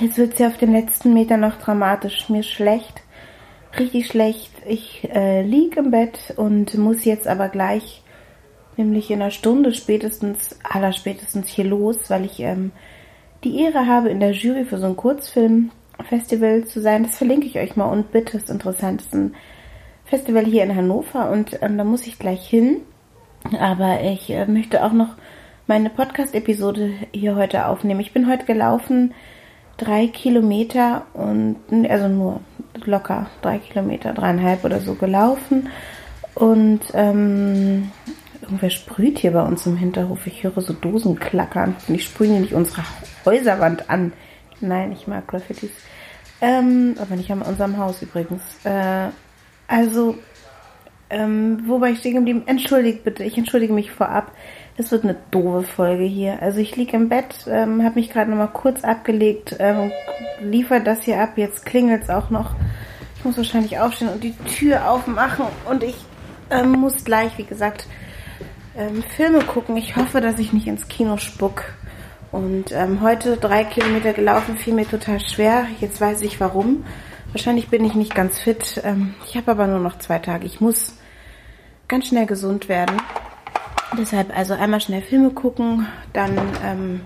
Jetzt wird es ja auf den letzten Metern noch dramatisch. Mir schlecht, richtig schlecht. Ich äh, liege im Bett und muss jetzt aber gleich, nämlich in einer Stunde spätestens, aller spätestens hier los, weil ich ähm, die Ehre habe, in der Jury für so ein Kurzfilmfestival zu sein. Das verlinke ich euch mal und bitte. Das ist ein Festival hier in Hannover und ähm, da muss ich gleich hin. Aber ich äh, möchte auch noch meine Podcast-Episode hier heute aufnehmen. Ich bin heute gelaufen drei Kilometer und also nur locker drei Kilometer, dreieinhalb oder so gelaufen. Und ähm, irgendwer sprüht hier bei uns im Hinterhof. Ich höre so Dosen klackern. Und ich sprühe nicht unsere Häuserwand an. Nein, ich mag Graffitis. Ähm, aber nicht an unserem Haus übrigens. Äh, also, ähm, wobei ich stehen geblieben? Entschuldigt bitte, ich entschuldige mich vorab. Es wird eine doofe Folge hier. Also ich liege im Bett, ähm, habe mich gerade noch mal kurz abgelegt, ähm, liefere das hier ab. Jetzt klingelt es auch noch. Ich muss wahrscheinlich aufstehen und die Tür aufmachen. Und ich ähm, muss gleich, wie gesagt, ähm, Filme gucken. Ich hoffe, dass ich nicht ins Kino spuck. Und ähm, heute drei Kilometer gelaufen, fiel mir total schwer. Jetzt weiß ich warum. Wahrscheinlich bin ich nicht ganz fit. Ähm, ich habe aber nur noch zwei Tage. Ich muss ganz schnell gesund werden. Deshalb also einmal schnell Filme gucken, dann ähm,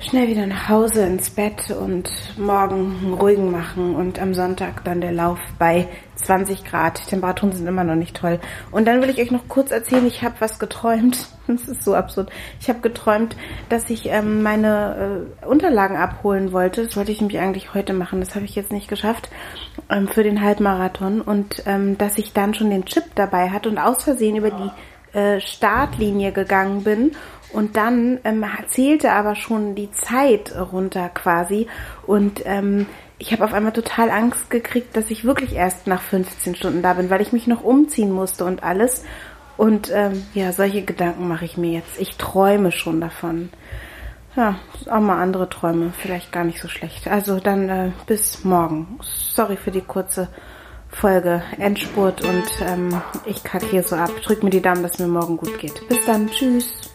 schnell wieder nach Hause ins Bett und morgen einen ruhigen machen und am Sonntag dann der Lauf bei 20 Grad. Die Temperaturen sind immer noch nicht toll. Und dann will ich euch noch kurz erzählen, ich habe was geträumt. Das ist so absurd. Ich habe geträumt, dass ich ähm, meine äh, Unterlagen abholen wollte. Das wollte ich nämlich eigentlich heute machen. Das habe ich jetzt nicht geschafft ähm, für den Halbmarathon. Und ähm, dass ich dann schon den Chip dabei hatte und aus Versehen über die äh, Startlinie gegangen bin und dann ähm, zählte aber schon die Zeit runter quasi und ähm, ich habe auf einmal total Angst gekriegt, dass ich wirklich erst nach 15 Stunden da bin, weil ich mich noch umziehen musste und alles. Und ähm, ja, solche Gedanken mache ich mir jetzt. Ich träume schon davon. Ja, auch mal andere Träume, vielleicht gar nicht so schlecht. Also dann äh, bis morgen. Sorry für die kurze Folge Endspurt und ähm, ich kacke hier so ab. Drück mir die Daumen, dass es mir morgen gut geht. Bis dann, tschüss.